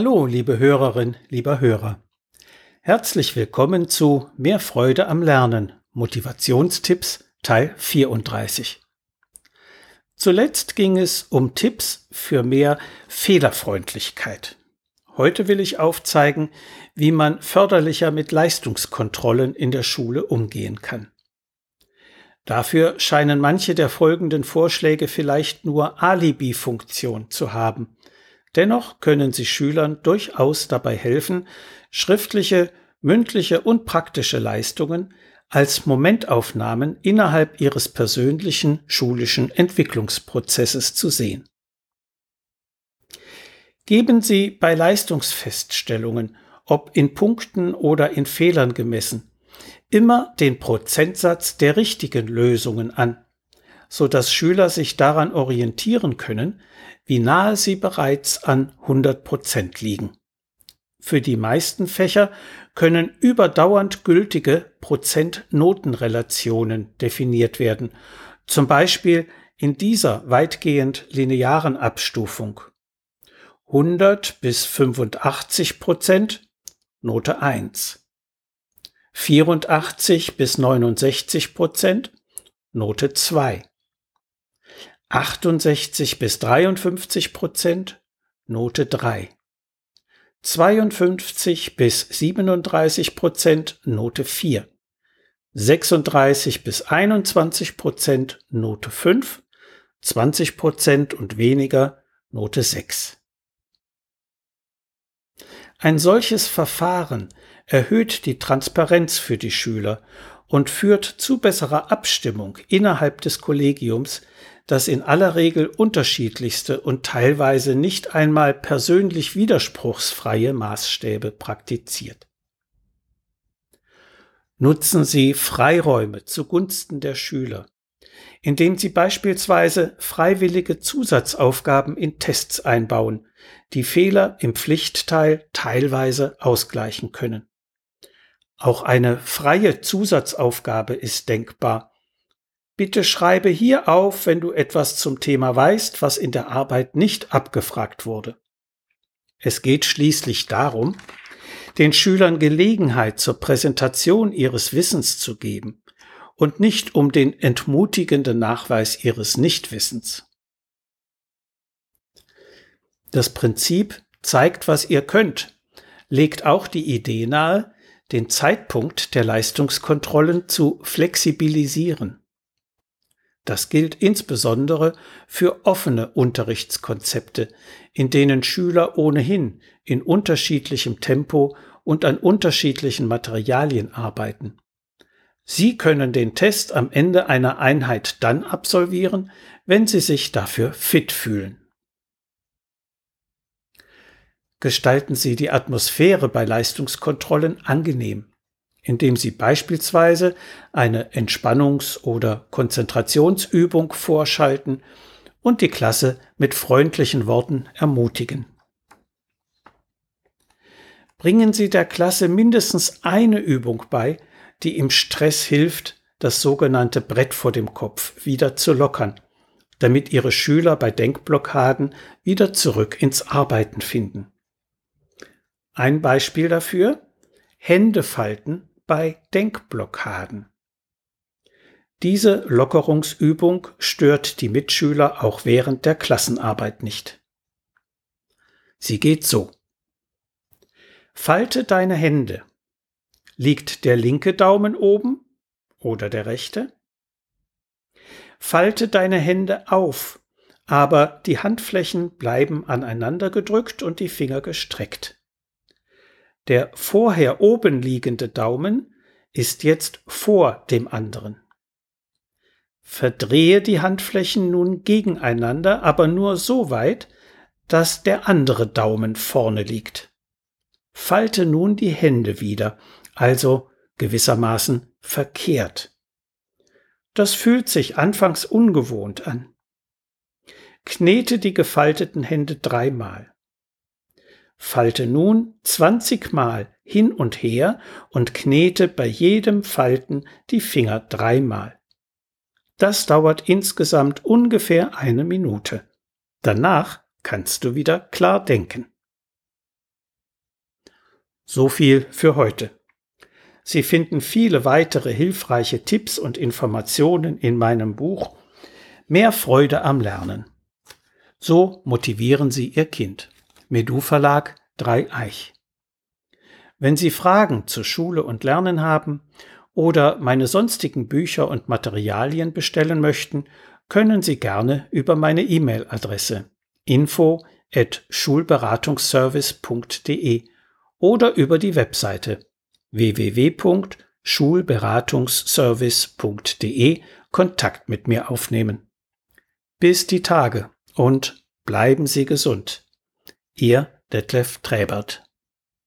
Hallo, liebe Hörerin, lieber Hörer. Herzlich willkommen zu Mehr Freude am Lernen. Motivationstipps Teil 34. Zuletzt ging es um Tipps für mehr Fehlerfreundlichkeit. Heute will ich aufzeigen, wie man förderlicher mit Leistungskontrollen in der Schule umgehen kann. Dafür scheinen manche der folgenden Vorschläge vielleicht nur Alibi-Funktion zu haben. Dennoch können sie Schülern durchaus dabei helfen, schriftliche, mündliche und praktische Leistungen als Momentaufnahmen innerhalb ihres persönlichen schulischen Entwicklungsprozesses zu sehen. Geben Sie bei Leistungsfeststellungen, ob in Punkten oder in Fehlern gemessen, immer den Prozentsatz der richtigen Lösungen an, so dass Schüler sich daran orientieren können, wie nahe sie bereits an 100 Prozent liegen. Für die meisten Fächer können überdauernd gültige Prozentnotenrelationen definiert werden, zum Beispiel in dieser weitgehend linearen Abstufung. 100 bis 85 Prozent Note 1. 84 bis 69 Prozent Note 2. 68 bis 53 Prozent Note 3. 52 bis 37 Prozent Note 4. 36 bis 21 Prozent Note 5. 20 Prozent und weniger Note 6. Ein solches Verfahren erhöht die Transparenz für die Schüler und führt zu besserer Abstimmung innerhalb des Kollegiums, das in aller Regel unterschiedlichste und teilweise nicht einmal persönlich widerspruchsfreie Maßstäbe praktiziert. Nutzen Sie Freiräume zugunsten der Schüler, indem Sie beispielsweise freiwillige Zusatzaufgaben in Tests einbauen, die Fehler im Pflichtteil teilweise ausgleichen können. Auch eine freie Zusatzaufgabe ist denkbar. Bitte schreibe hier auf, wenn du etwas zum Thema weißt, was in der Arbeit nicht abgefragt wurde. Es geht schließlich darum, den Schülern Gelegenheit zur Präsentation ihres Wissens zu geben und nicht um den entmutigenden Nachweis ihres Nichtwissens. Das Prinzip zeigt, was ihr könnt, legt auch die Idee nahe, den Zeitpunkt der Leistungskontrollen zu flexibilisieren. Das gilt insbesondere für offene Unterrichtskonzepte, in denen Schüler ohnehin in unterschiedlichem Tempo und an unterschiedlichen Materialien arbeiten. Sie können den Test am Ende einer Einheit dann absolvieren, wenn Sie sich dafür fit fühlen. gestalten Sie die Atmosphäre bei Leistungskontrollen angenehm, indem Sie beispielsweise eine Entspannungs- oder Konzentrationsübung vorschalten und die Klasse mit freundlichen Worten ermutigen. Bringen Sie der Klasse mindestens eine Übung bei, die im Stress hilft, das sogenannte Brett vor dem Kopf wieder zu lockern, damit Ihre Schüler bei Denkblockaden wieder zurück ins Arbeiten finden. Ein Beispiel dafür Hände falten bei Denkblockaden. Diese Lockerungsübung stört die Mitschüler auch während der Klassenarbeit nicht. Sie geht so. Falte deine Hände. Liegt der linke Daumen oben oder der rechte? Falte deine Hände auf, aber die Handflächen bleiben aneinander gedrückt und die Finger gestreckt. Der vorher oben liegende Daumen ist jetzt vor dem anderen. Verdrehe die Handflächen nun gegeneinander, aber nur so weit, dass der andere Daumen vorne liegt. Falte nun die Hände wieder, also gewissermaßen verkehrt. Das fühlt sich anfangs ungewohnt an. Knete die gefalteten Hände dreimal. Falte nun 20 Mal hin und her und knete bei jedem Falten die Finger dreimal. Das dauert insgesamt ungefähr eine Minute. Danach kannst du wieder klar denken. So viel für heute. Sie finden viele weitere hilfreiche Tipps und Informationen in meinem Buch Mehr Freude am Lernen. So motivieren Sie Ihr Kind. Medu Verlag Dreieich. Wenn Sie Fragen zur Schule und Lernen haben oder meine sonstigen Bücher und Materialien bestellen möchten, können Sie gerne über meine E-Mail-Adresse info at schulberatungsservice.de oder über die Webseite www.schulberatungsservice.de Kontakt mit mir aufnehmen. Bis die Tage und bleiben Sie gesund. Ihr Detlef Träbert